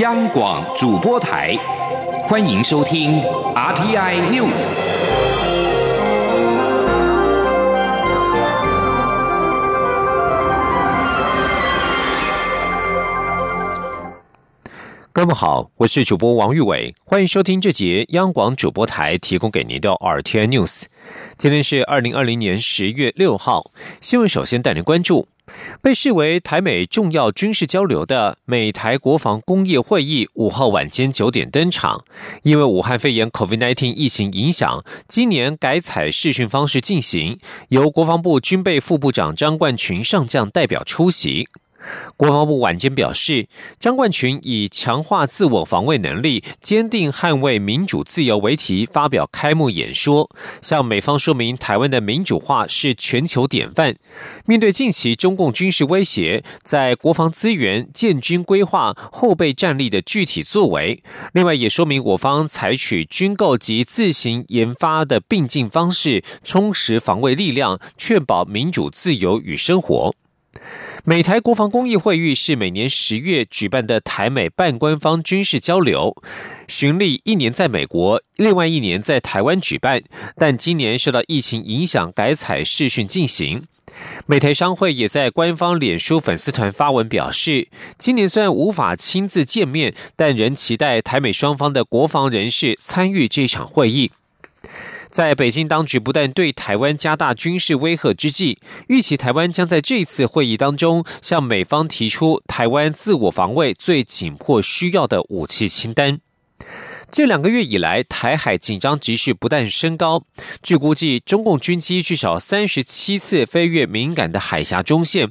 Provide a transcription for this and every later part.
央广主播台，欢迎收听 RTI News。各位好，我是主播王玉伟，欢迎收听这节央广主播台提供给您的 RTI News。今天是二零二零年十月六号，新闻首先带您关注。被视为台美重要军事交流的美台国防工业会议五号晚间九点登场，因为武汉肺炎 （COVID-19） 疫情影响，今年改采视讯方式进行，由国防部军备副部长张冠群上将代表出席。国防部晚间表示，张冠群以强化自我防卫能力、坚定捍卫民主自由为题发表开幕演说，向美方说明台湾的民主化是全球典范。面对近期中共军事威胁，在国防资源、建军规划、后备战力的具体作为。另外，也说明我方采取军购及自行研发的并进方式，充实防卫力量，确保民主自由与生活。美台国防工业会议是每年十月举办的台美半官方军事交流，循例一年在美国，另外一年在台湾举办，但今年受到疫情影响，改采视讯进行。美台商会也在官方脸书粉丝团发文表示，今年虽然无法亲自见面，但仍期待台美双方的国防人士参与这场会议。在北京当局不断对台湾加大军事威吓之际，预期台湾将在这次会议当中向美方提出台湾自我防卫最紧迫需要的武器清单。这两个月以来，台海紧张局势不断升高。据估计，中共军机至少三十七次飞越敏感的海峡中线，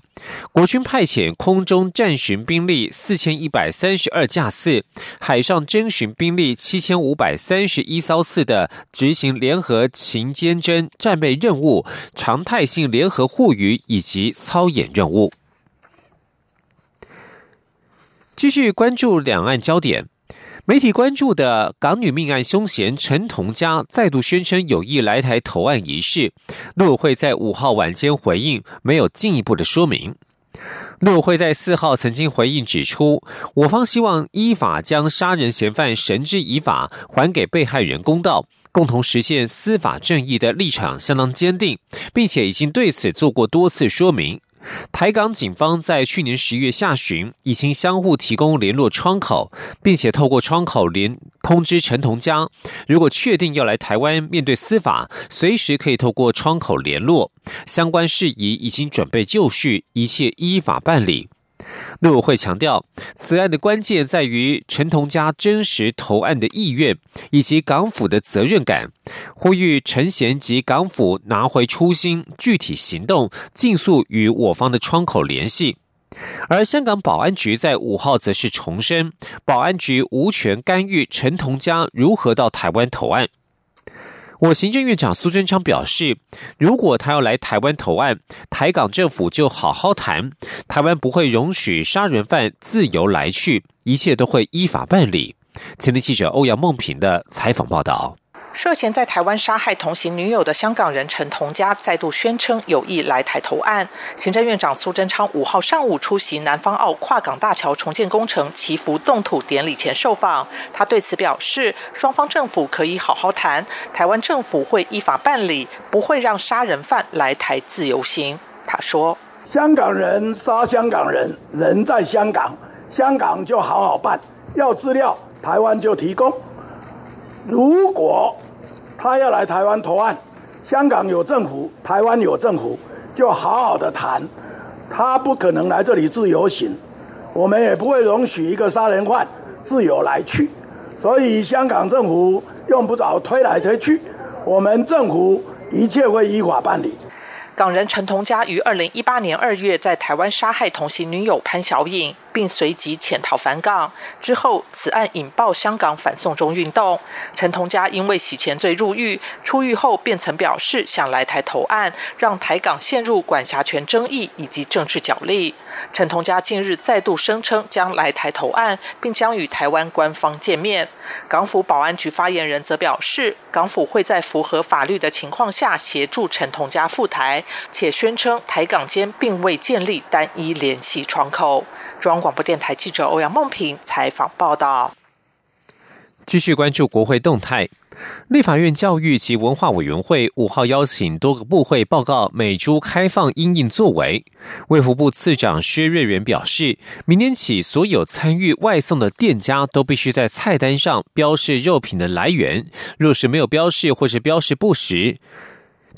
国军派遣空中战巡兵力四千一百三十二架次，海上侦巡兵力七千五百三十一艘次的执行联合勤监侦战备任务、常态性联合护渔以及操演任务。继续关注两岸焦点。媒体关注的港女命案凶嫌陈同佳再度宣称有意来台投案一事，陆委会在五号晚间回应，没有进一步的说明。陆委会在四号曾经回应指出，我方希望依法将杀人嫌犯绳之以法，还给被害人公道，共同实现司法正义的立场相当坚定，并且已经对此做过多次说明。台港警方在去年十一月下旬已经相互提供联络窗口，并且透过窗口联通知陈同佳，如果确定要来台湾面对司法，随时可以透过窗口联络，相关事宜已经准备就绪，一切依法办理。陆委会强调，此案的关键在于陈同佳真实投案的意愿，以及港府的责任感，呼吁陈贤及港府拿回初心，具体行动，尽速与我方的窗口联系。而香港保安局在五号则是重申，保安局无权干预陈同佳如何到台湾投案。我行政院长苏贞昌表示，如果他要来台湾投案，台港政府就好好谈，台湾不会容许杀人犯自由来去，一切都会依法办理。前天记者欧阳梦平的采访报道。涉嫌在台湾杀害同行女友的香港人陈同佳再度宣称有意来台投案。行政院长苏贞昌五号上午出席南方澳跨港大桥重建工程祈福动土典礼前受访，他对此表示，双方政府可以好好谈，台湾政府会依法办理，不会让杀人犯来台自由行。他说：“香港人杀香港人，人在香港，香港就好好办，要资料台湾就提供。”如果他要来台湾投案，香港有政府，台湾有政府，就好好的谈。他不可能来这里自由行，我们也不会容许一个杀人犯自由来去。所以香港政府用不着推来推去，我们政府一切会依法办理。港人陈同佳于二零一八年二月在台湾杀害同行女友潘小颖。并随即潜逃返港。之后，此案引爆香港反送中运动。陈同佳因为洗钱罪入狱，出狱后便曾表示想来台投案，让台港陷入管辖权争议以及政治角力。陈同佳近日再度声称将来台投案，并将与台湾官方见面。港府保安局发言人则表示，港府会在符合法律的情况下协助陈同佳赴台，且宣称台港间并未建立单一联系窗口。中广播电台记者欧阳梦平采访报道。继续关注国会动态。立法院教育及文化委员会五号邀请多个部会报告美猪开放因应作为。卫福部次长薛瑞元表示，明年起所有参与外送的店家都必须在菜单上标示肉品的来源，若是没有标示或是标示不实。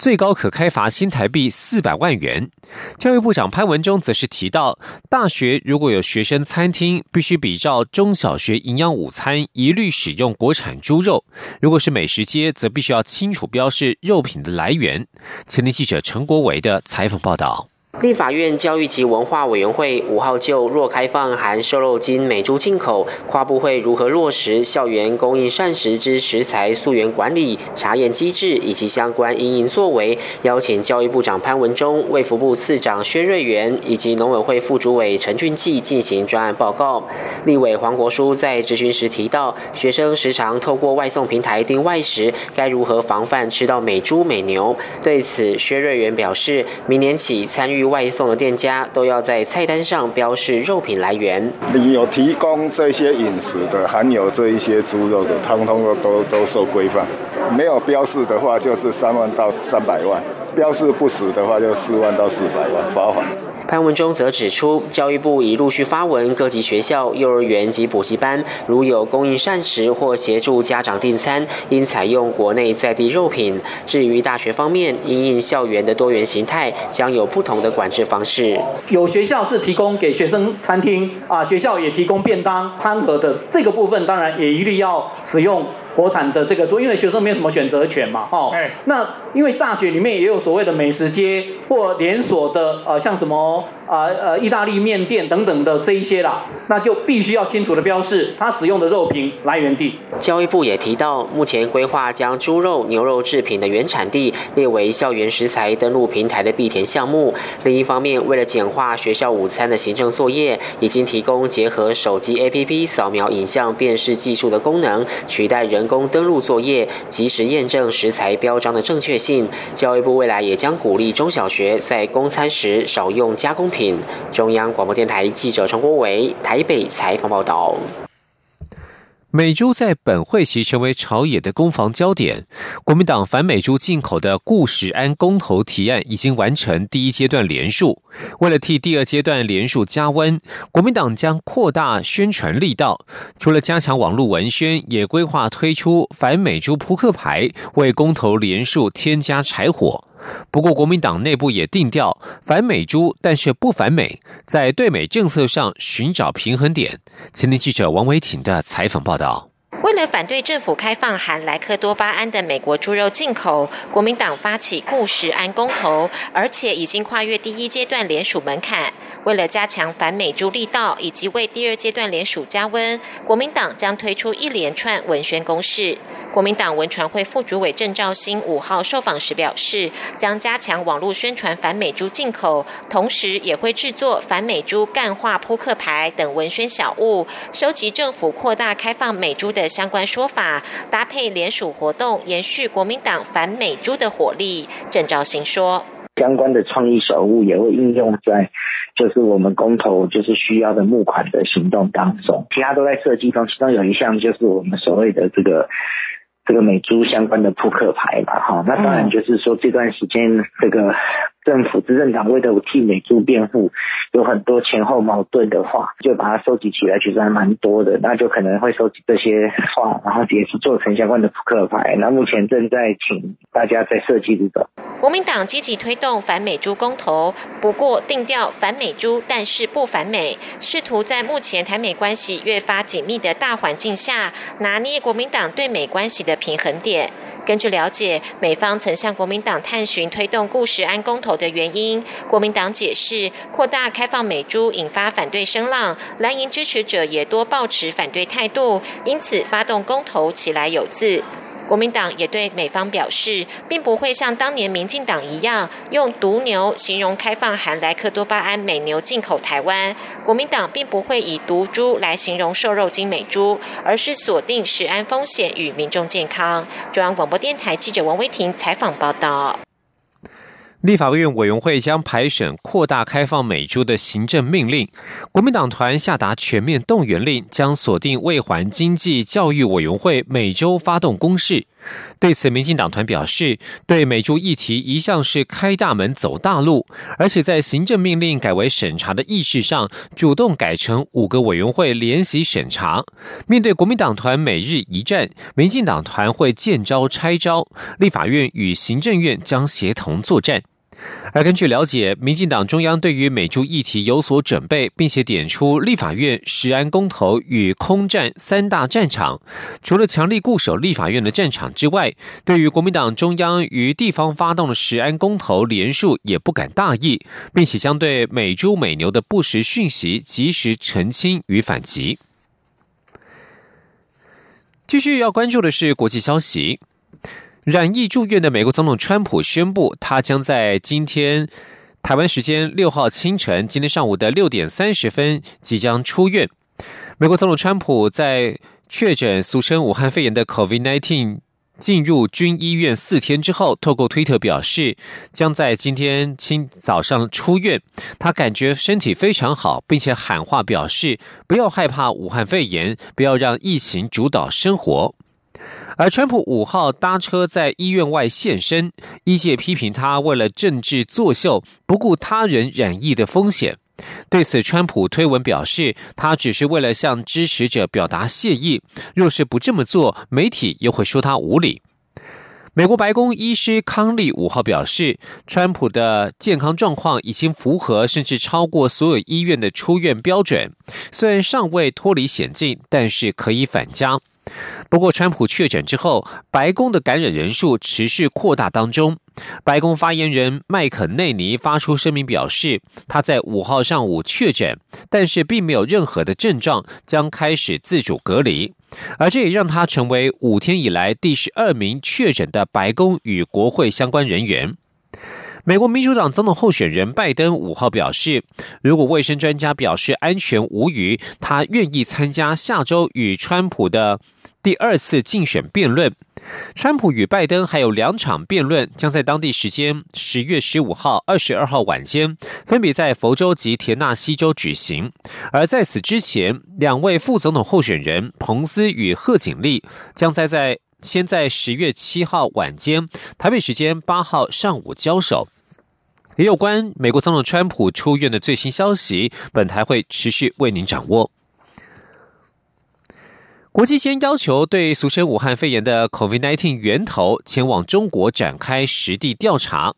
最高可开罚新台币四百万元。教育部长潘文忠则是提到，大学如果有学生餐厅，必须比照中小学营养午餐，一律使用国产猪肉；如果是美食街，则必须要清楚标示肉品的来源。前天记者陈国伟的采访报道。立法院教育及文化委员会五号就若开放含瘦肉精美猪进口，跨部会如何落实校园供应膳食之食材溯源管理、查验机制以及相关营营作为，邀请教育部长潘文忠、卫福部次长薛瑞元以及农委会副主委陈俊记进行专案报告。立委黄国书在质询时提到，学生时常透过外送平台订外食，该如何防范吃到美猪美牛？对此，薛瑞元表示，明年起参与。外送的店家都要在菜单上标示肉品来源。你有提供这些饮食的，含有这一些猪肉的，通通都都都受规范。没有标示的话，就是三万到三百万；标示不实的话，就四万到四百万罚款。潘文中则指出，教育部已陆续发文，各级学校、幼儿园及补习班，如有供应膳食或协助家长订餐，应采用国内在地肉品。至于大学方面，因应校园的多元形态，将有不同的管制方式。有学校是提供给学生餐厅啊，学校也提供便当餐盒的这个部分，当然也一律要使用。国产的这个桌，因为学生没有什么选择权嘛，哦，那因为大学里面也有所谓的美食街或连锁的，呃，像什么。啊呃，意大利面店等等的这一些啦，那就必须要清楚的标示它使用的肉品来源地。教育部也提到，目前规划将猪肉、牛肉制品的原产地列为校园食材登录平台的必填项目。另一方面，为了简化学校午餐的行政作业，已经提供结合手机 APP 扫描影像辨识技术的功能，取代人工登录作业，及时验证食材标章的正确性。教育部未来也将鼓励中小学在供餐时少用加工品。中央广播电台记者陈国伟台北采访报道。美猪在本会期成为朝野的攻防焦点。国民党反美猪进口的固食安公投提案已经完成第一阶段连署。为了替第二阶段连署加温，国民党将扩大宣传力道。除了加强网络文宣，也规划推出反美猪扑克牌，为公投连署添加柴火。不过，国民党内部也定调反美猪，但是不反美，在对美政策上寻找平衡点。前天记者王维挺的采访报道。为了反对政府开放含莱克多巴胺的美国猪肉进口，国民党发起固食安公投，而且已经跨越第一阶段联署门槛。为了加强反美猪力道，以及为第二阶段联署加温，国民党将推出一连串文宣攻势。国民党文传会副主委郑兆兴五号受访时表示，将加强网络宣传反美猪进口，同时也会制作反美猪干化扑克牌等文宣小物，收集政府扩大开放美猪的相关说法，搭配联署活动，延续国民党反美猪的火力。郑兆兴说，相关的创意小物也会应用在。就是我们公投就是需要的募款的行动当中，其他都在设计中。其中有一项就是我们所谓的这个这个美珠相关的扑克牌嘛，哈。那当然就是说这段时间这个。政府执政党为了替美猪辩护，有很多前后矛盾的话，就把它收集起来，其实还蛮多的。那就可能会收集这些话，然后也是做成相关的扑克牌。那目前正在请大家在设计这个。国民党积极推动反美猪公投，不过定调反美猪，但是不反美，试图在目前台美关系越发紧密的大环境下，拿捏国民党对美关系的平衡点。根据了解，美方曾向国民党探寻推动故事安公投的原因。国民党解释，扩大开放美猪引发反对声浪，蓝营支持者也多抱持反对态度，因此发动公投起来有字。国民党也对美方表示，并不会像当年民进党一样用“毒牛”形容开放含莱克多巴胺美牛进口台湾。国民党并不会以“毒猪”来形容瘦肉精美猪，而是锁定食安风险与民众健康。中央广播电台记者王威婷采访报道。立法院委员会将排审扩大开放美猪的行政命令，国民党团下达全面动员令，将锁定未环经济教育委员会每周发动攻势。对此，民进党团表示，对美猪议题一向是开大门走大路，而且在行政命令改为审查的意识上，主动改成五个委员会联席审查。面对国民党团每日一战，民进党团会见招拆招，立法院与行政院将协同作战。而根据了解，民进党中央对于美猪议题有所准备，并且点出立法院、石安公投与空战三大战场。除了强力固守立法院的战场之外，对于国民党中央与地方发动的石安公投连数也不敢大意，并且将对美猪美牛的不实讯息及时澄清与反击。继续要关注的是国际消息。染疫住院的美国总统川普宣布，他将在今天台湾时间六号清晨，今天上午的六点三十分即将出院。美国总统川普在确诊俗称武汉肺炎的 COVID-19 进入军医院四天之后，透过推特表示，将在今天清早上出院。他感觉身体非常好，并且喊话表示，不要害怕武汉肺炎，不要让疫情主导生活。而川普五号搭车在医院外现身，医界批评他为了政治作秀，不顾他人染疫的风险。对此，川普推文表示，他只是为了向支持者表达谢意，若是不这么做，媒体又会说他无理。美国白宫医师康利五号表示，川普的健康状况已经符合甚至超过所有医院的出院标准，虽然尚未脱离险境，但是可以返家。不过，川普确诊之后，白宫的感染人数持续扩大当中。白宫发言人麦肯内尼发出声明表示，他在五号上午确诊，但是并没有任何的症状，将开始自主隔离。而这也让他成为五天以来第十二名确诊的白宫与国会相关人员。美国民主党总统候选人拜登五号表示，如果卫生专家表示安全无虞，他愿意参加下周与川普的第二次竞选辩论。川普与拜登还有两场辩论，将在当地时间十月十五号、二十二号晚间，分别在佛州及田纳西州举行。而在此之前，两位副总统候选人彭斯与贺锦丽将在在。先在十月七号晚间，台北时间八号上午交手。也有关美国总统川普出院的最新消息，本台会持续为您掌握。国际间要求对俗称武汉肺炎的 COVID-19 源头前往中国展开实地调查。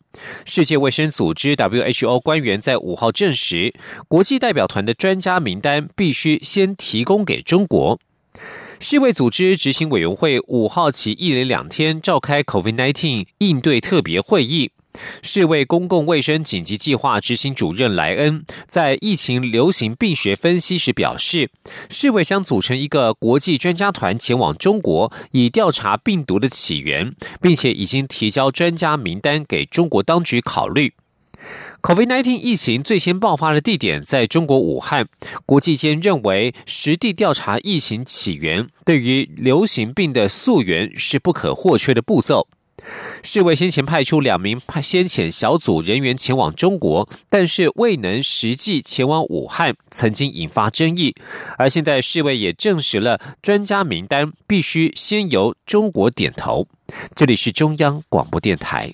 世界卫生组织 WHO 官员在五号证实，国际代表团的专家名单必须先提供给中国。世卫组织执行委员会五号起一连两天召开 COVID-19 应对特别会议。世卫公共卫生紧急计划执行主任莱恩在疫情流行病学分析时表示，世卫将组成一个国际专家团前往中国，以调查病毒的起源，并且已经提交专家名单给中国当局考虑。COVID-19 疫情最先爆发的地点在中国武汉，国际间认为实地调查疫情起源对于流行病的溯源是不可或缺的步骤。世卫先前派出两名派先遣小组人员前往中国，但是未能实际前往武汉，曾经引发争议。而现在世卫也证实了专家名单必须先由中国点头。这里是中央广播电台。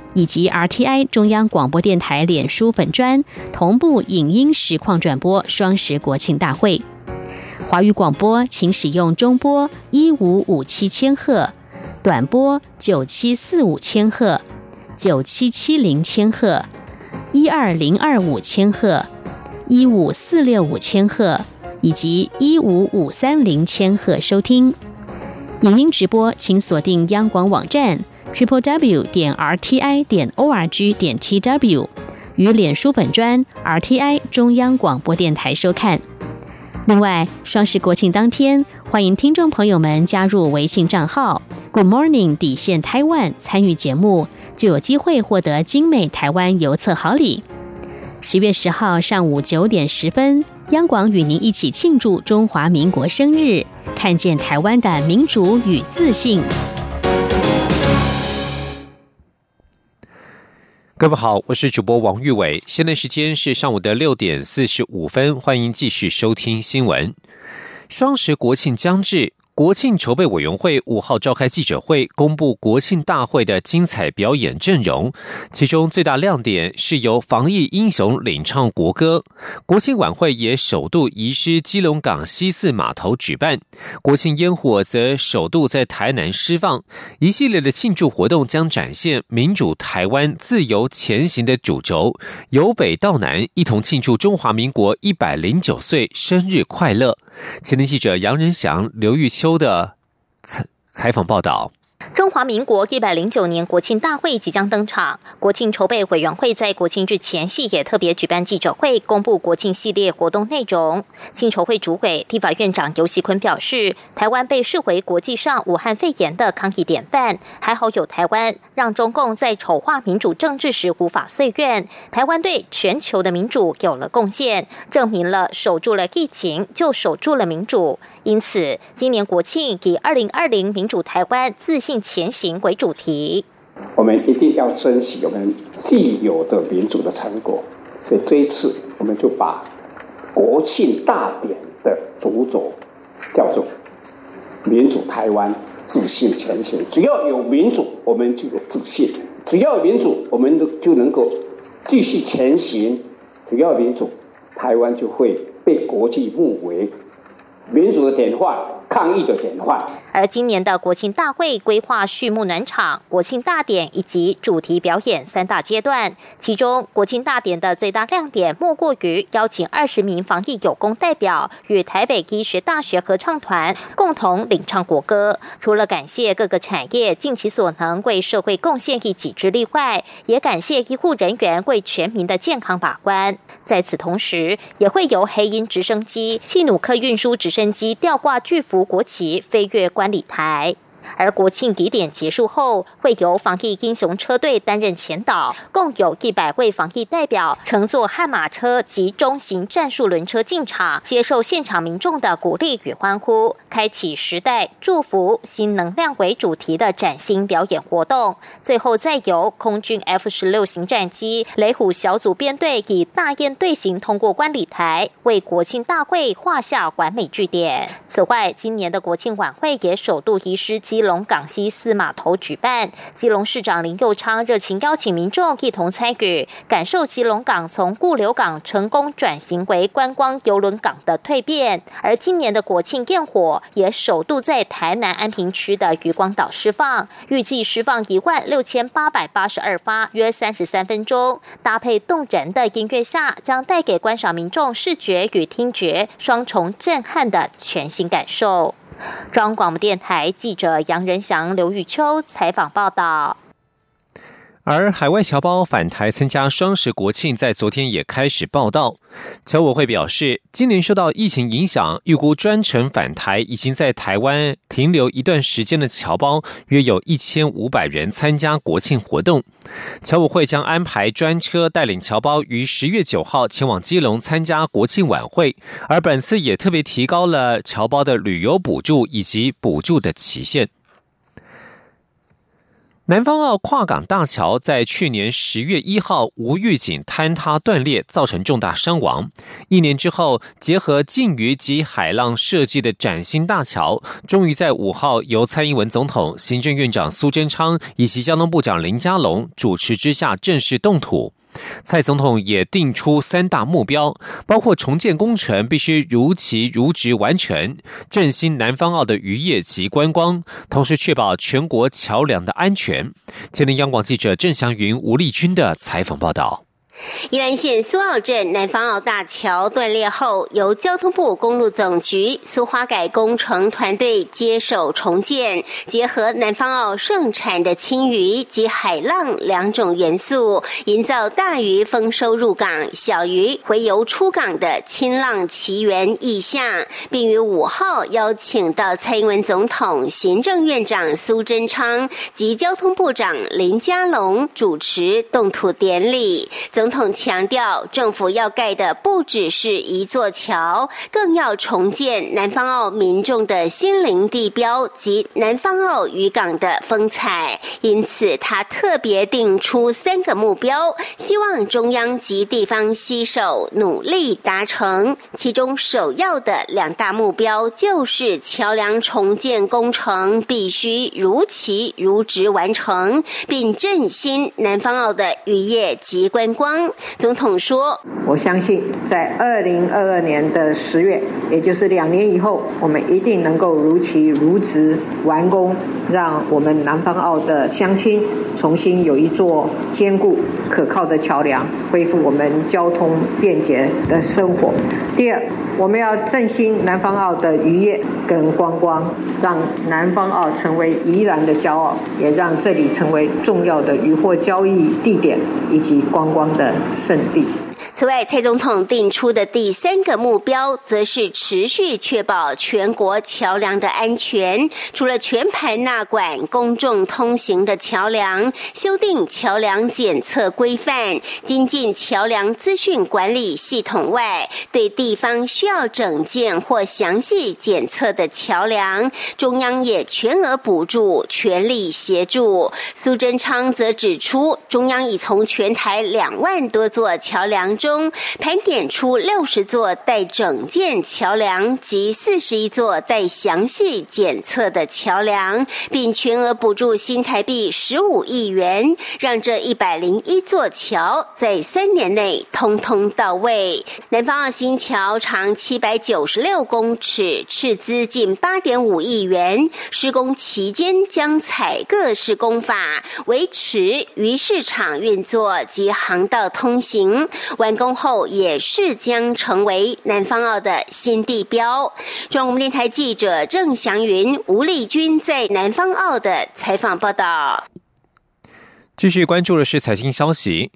以及 RTI 中央广播电台脸书粉专同步影音实况转播双十国庆大会。华语广播请使用中波一五五七千赫，短波九七四五千赫、九七七零千赫、一二零二五千赫、一五四六五千赫以及一五五三零千赫收听。影音直播，请锁定央广网站 triple w 点 r t i 点 o r g 点 t w 与脸书粉专 r t i 中央广播电台收看。另外，双十国庆当天，欢迎听众朋友们加入微信账号 Good Morning 底线台湾参与节目，就有机会获得精美台湾邮册好礼。十月十号上午九点十分，央广与您一起庆祝中华民国生日，看见台湾的民主与自信。各位好，我是主播王玉伟，现在时间是上午的六点四十五分，欢迎继续收听新闻。双十国庆将至。国庆筹备委员会五号召开记者会，公布国庆大会的精彩表演阵容。其中最大亮点是由防疫英雄领唱国歌。国庆晚会也首度移师基隆港西四码头举办，国庆烟火则首度在台南释放。一系列的庆祝活动将展现民主台湾自由前行的主轴，由北到南一同庆祝中华民国一百零九岁生日快乐。前天记者杨仁祥、刘玉秋的采采访报道。中华民国一百零九年国庆大会即将登场，国庆筹备委员会在国庆日前夕也特别举办记者会，公布国庆系列活动内容。庆筹会主委、立法院长游锡坤表示，台湾被视为国际上武汉肺炎的抗疫典范，还好有台湾，让中共在丑化民主政治时无法遂愿。台湾对全球的民主有了贡献，证明了守住了疫情就守住了民主。因此，今年国庆以“二零二零民主台湾自信”。前行为主题，我们一定要珍惜我们既有的民主的成果。所以这一次，我们就把国庆大典的主轴叫做“民主台湾自信前行”。只要有民主，我们就有自信；只要有民主，我们就能够继续前行；只要民主，台湾就会被国际目为民主的典范。抗疫的典范。而今年的国庆大会规划序幕暖场、国庆大典以及主题表演三大阶段。其中，国庆大典的最大亮点莫过于邀请二十名防疫有功代表与台北医学大学合唱团共同领唱国歌。除了感谢各个产业尽其所能为社会贡献一己之力外，也感谢医护人员为全民的健康把关。在此同时，也会由黑鹰直升机、气努克运输直升机吊挂巨幅。国旗飞越管理台。而国庆仪典结束后，会由防疫英雄车队担任前导，共有一百位防疫代表乘坐悍马车及中型战术轮车进场，接受现场民众的鼓励与欢呼，开启时代祝福新能量为主题的崭新表演活动。最后再由空军 F 十六型战机雷虎小组编队以大雁队形通过观礼台，为国庆大会画下完美句点。此外，今年的国庆晚会也首度移师。基隆港西四码头举办，基隆市长林佑昌热情邀请民众一同参与，感受基隆港从固流港成功转型为观光游轮港的蜕变。而今年的国庆焰火也首度在台南安平区的渔光岛释放，预计释放一万六千八百八十二发，约三十三分钟，搭配动人的音乐下，将带给观赏民众视觉与听。觉双重震撼的全新感受。中央广播电台记者杨仁祥、刘玉秋采访报道。而海外侨胞返台参加双十国庆，在昨天也开始报道。侨委会表示，今年受到疫情影响，预估专程返台已经在台湾停留一段时间的侨胞约有一千五百人参加国庆活动。侨委会将安排专车带领侨胞于十月九号前往基隆参加国庆晚会，而本次也特别提高了侨胞的旅游补助以及补助的期限。南方澳跨港大桥在去年十月一号无预警坍塌断裂，造成重大伤亡。一年之后，结合禁渔及海浪设计的崭新大桥，终于在五号由蔡英文总统、行政院长苏贞昌以及交通部长林佳龙主持之下正式动土。蔡总统也定出三大目标，包括重建工程必须如期如职完成，振兴南方澳的渔业及观光，同时确保全国桥梁的安全。今天央广记者郑祥云、吴丽君的采访报道。宜兰县苏澳镇南方澳大桥断裂后，由交通部公路总局苏花改工程团队接手重建，结合南方澳盛产的青鱼及海浪两种元素，营造大鱼丰收入港、小鱼回游出港的清浪奇缘意象，并于五号邀请到蔡英文总统、行政院长苏贞昌及交通部长林佳龙主持动土典礼。总统强调，政府要盖的不只是一座桥，更要重建南方澳民众的心灵地标及南方澳渔港的风采。因此，他特别定出三个目标，希望中央及地方携手努力达成。其中首要的两大目标就是桥梁重建工程必须如期如职完成，并振兴南方澳的渔业及观光。总统说：“我相信，在二零二二年的十月，也就是两年以后，我们一定能够如期如职完工，让我们南方澳的乡亲重新有一座坚固可靠的桥梁，恢复我们交通便捷的生活。第二，我们要振兴南方澳的渔业跟观光，让南方澳成为宜兰的骄傲，也让这里成为重要的渔获交易地点以及观光。”的圣地。此外，蔡总统定出的第三个目标，则是持续确保全国桥梁的安全。除了全盘纳管公众通行的桥梁，修订桥梁检测规范，精进桥梁资讯管理系统外，对地方需要整建或详细检测的桥梁，中央也全额补助，全力协助。苏贞昌则指出，中央已从全台两万多座桥梁中。中盘点出六十座待整建桥梁及四十一座待详细检测的桥梁，并全额补助新台币十五亿元，让这一百零一座桥在三年内通通到位。南方澳新桥长七百九十六公尺，斥资近八点五亿元，施工期间将采各式工法，维持鱼市场运作及航道通行。完。工后也是将成为南方澳的新地标。中央电台记者郑祥云、吴丽君在南方澳的采访报道。继续关注的是财经消息。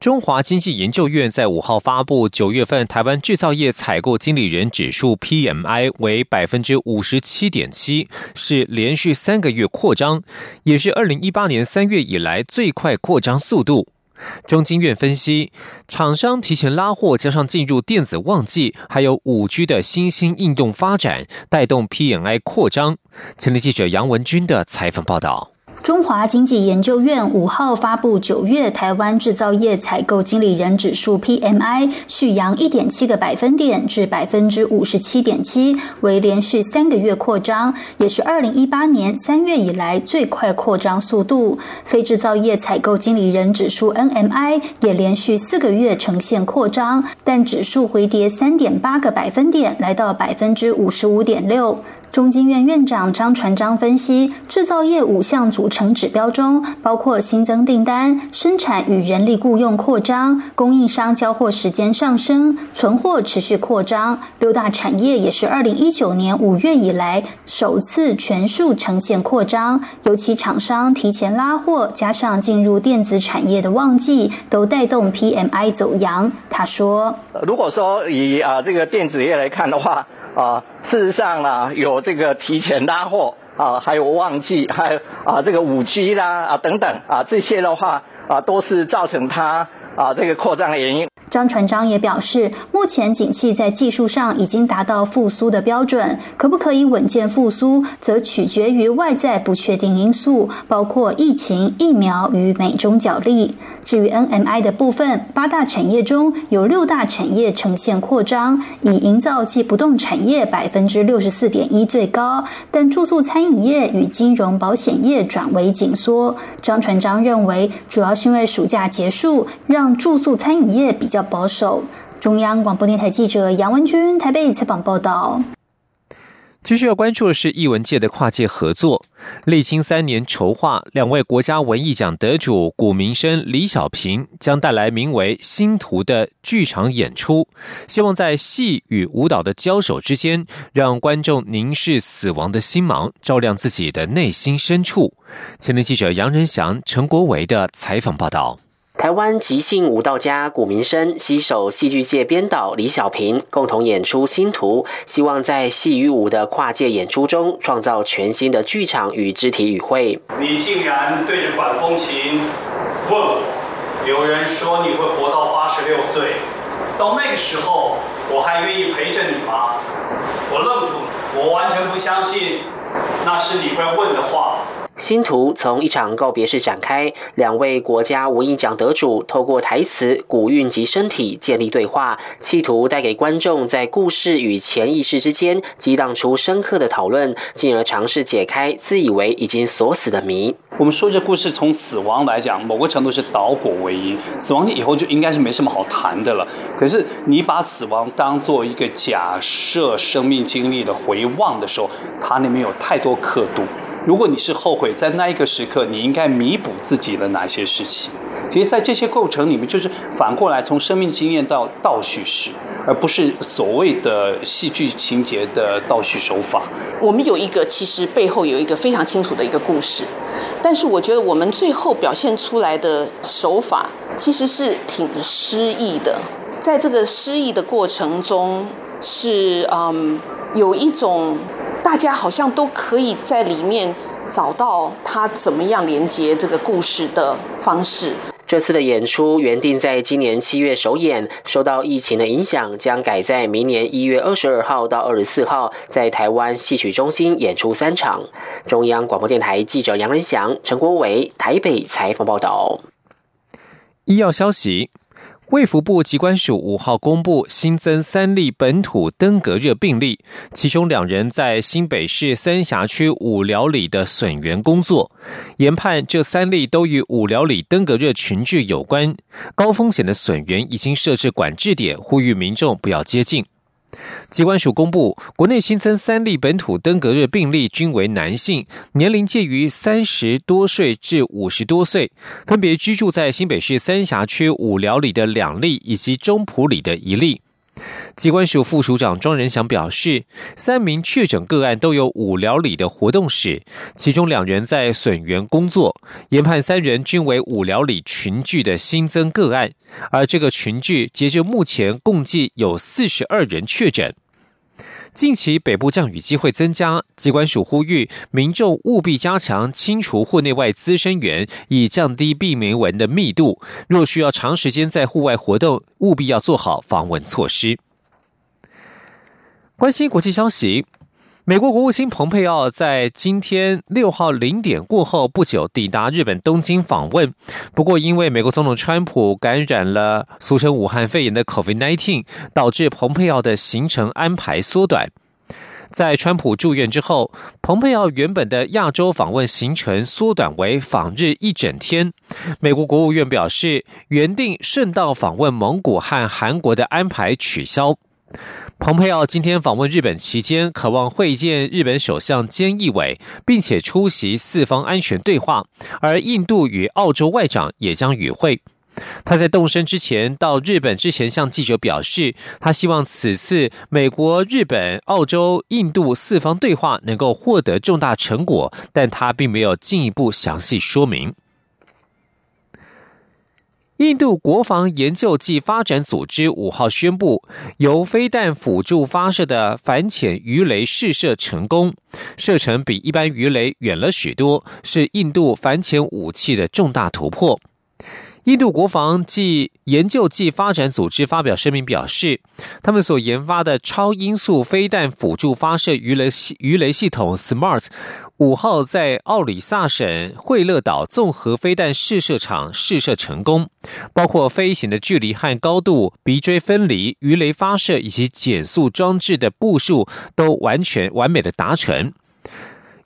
中华经济研究院在五号发布九月份台湾制造业采购经理人指数 PMI 为百分之五十七点七，是连续三个月扩张，也是二零一八年三月以来最快扩张速度。中经院分析，厂商提前拉货，加上进入电子旺季，还有五 G 的新兴应用发展，带动 PNI 扩张。前天记者杨文军的采访报道。中华经济研究院五号发布九月台湾制造业采购经理人指数 PMI 续扬一点七个百分点至百分之五十七点七，为连续三个月扩张，也是二零一八年三月以来最快扩张速度。非制造业采购经理人指数 NMI 也连续四个月呈现扩张，但指数回跌三点八个百分点，来到百分之五十五点六。中经院院长张传章分析，制造业五项组成指标中，包括新增订单、生产与人力雇佣扩张、供应商交货时间上升、存货持续扩张。六大产业也是二零一九年五月以来首次全数呈现扩张，尤其厂商提前拉货，加上进入电子产业的旺季，都带动 PMI 走阳。他说：“如果说以啊这个电子业来看的话。”啊，事实上呢，有这个提前拉货啊，还有旺季，还有啊这个五 G 啦啊等等啊，这些的话啊，都是造成它啊这个扩张的原因。张传章也表示，目前景气在技术上已经达到复苏的标准，可不可以稳健复苏，则取决于外在不确定因素，包括疫情、疫苗与美中角力。至于 NMI 的部分，八大产业中有六大产业呈现扩张，以营造及不动产业百分之六十四点一最高，但住宿餐饮业与金融保险业转为紧缩。张传章认为，主要是因为暑假结束，让住宿餐饮业比较。保守。中央广播电台记者杨文君台北采访报道。继续要关注的是艺文界的跨界合作。历经三年筹划，两位国家文艺奖得主古明生、李小平将带来名为《星图》的剧场演出，希望在戏与舞蹈的交手之间，让观众凝视死亡的星芒，照亮自己的内心深处。前天记者杨仁祥、陈国维的采访报道。台湾即兴舞蹈家古明生携手戏剧界编导李小平共同演出《新图》，希望在戏与舞的跨界演出中，创造全新的剧场与肢体语汇。你竟然对着管风琴问我，有人说你会活到八十六岁，到那个时候我还愿意陪着你吗？我愣住了，我完全不相信那是你会问的话。星图从一场告别式展开，两位国家文艺奖得主透过台词、古韵及身体建立对话，企图带给观众在故事与潜意识之间激荡出深刻的讨论，进而尝试解开自以为已经锁死的谜。我们说这故事从死亡来讲，某个程度是导火为因，死亡以后就应该是没什么好谈的了。可是你把死亡当做一个假设生命经历的回望的时候，它里面有太多刻度。如果你是后悔在那一个时刻，你应该弥补自己的哪些事情？其实，在这些构成里面，就是反过来从生命经验到倒叙事，而不是所谓的戏剧情节的倒叙手法。我们有一个，其实背后有一个非常清楚的一个故事，但是我觉得我们最后表现出来的手法其实是挺诗意的。在这个诗意的过程中，是嗯，有一种。大家好像都可以在里面找到他怎么样连接这个故事的方式。这次的演出原定在今年七月首演，受到疫情的影响，将改在明年一月二十二号到二十四号在台湾戏曲中心演出三场。中央广播电台记者杨仁祥、陈国伟台北采访报道。医药消息。卫福部机关署五号公布新增三例本土登革热病例，其中两人在新北市三峡区五寮里的笋园工作，研判这三例都与五寮里登革热群聚有关，高风险的笋园已经设置管制点，呼吁民众不要接近。机关署公布，国内新增三例本土登革热病例，均为男性，年龄介于三十多岁至五十多岁，分别居住在新北市三峡区五寮里的两例，以及中埔里的一例。机关署副署长庄仁祥表示，三名确诊个案都有五疗里的活动史，其中两人在损员工作，研判三人均为五疗里群聚的新增个案，而这个群聚截至目前共计有四十二人确诊。近期北部降雨机会增加，机关署呼吁民众务必加强清除户内外滋生源，以降低避霉蚊的密度。若需要长时间在户外活动，务必要做好防蚊措施。关心国际消息。美国国务卿蓬佩奥在今天六号零点过后不久抵达日本东京访问，不过因为美国总统川普感染了俗称武汉肺炎的 COVID-19，导致蓬佩奥的行程安排缩短。在川普住院之后，蓬佩奥原本的亚洲访问行程缩短为访日一整天。美国国务院表示，原定顺道访问蒙古和韩国的安排取消。蓬佩奥今天访问日本期间，渴望会见日本首相菅义伟，并且出席四方安全对话。而印度与澳洲外长也将与会。他在动身之前到日本之前，向记者表示，他希望此次美国、日本、澳洲、印度四方对话能够获得重大成果，但他并没有进一步详细说明。印度国防研究暨发展组织五号宣布，由飞弹辅助发射的反潜鱼雷试射成功，射程比一般鱼雷远了许多，是印度反潜武器的重大突破。印度国防暨研究暨发展组织发表声明表示，他们所研发的超音速飞弹辅助发射鱼雷系鱼雷系统 SMART 五号在奥里萨省惠勒岛综合飞弹试射场试射成功，包括飞行的距离和高度、鼻锥分离、鱼雷发射以及减速装置的部署都完全完美的达成。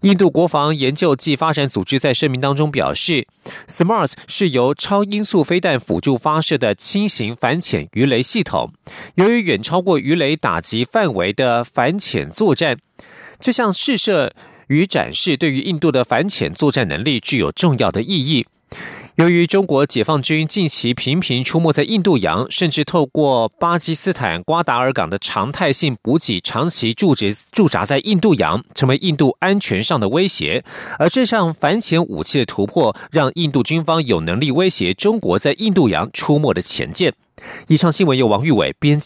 印度国防研究暨发展组织在声明当中表示，SMART 是由超音速飞弹辅助发射的轻型反潜鱼雷系统，由于远超过鱼雷打击范围的反潜作战。这项试射与展示对于印度的反潜作战能力具有重要的意义。由于中国解放军近期频频出没在印度洋，甚至透过巴基斯坦瓜达尔港的常态性补给，长期驻植驻扎在印度洋，成为印度安全上的威胁。而这项反潜武器的突破，让印度军方有能力威胁中国在印度洋出没的潜舰。以上新闻由王玉伟编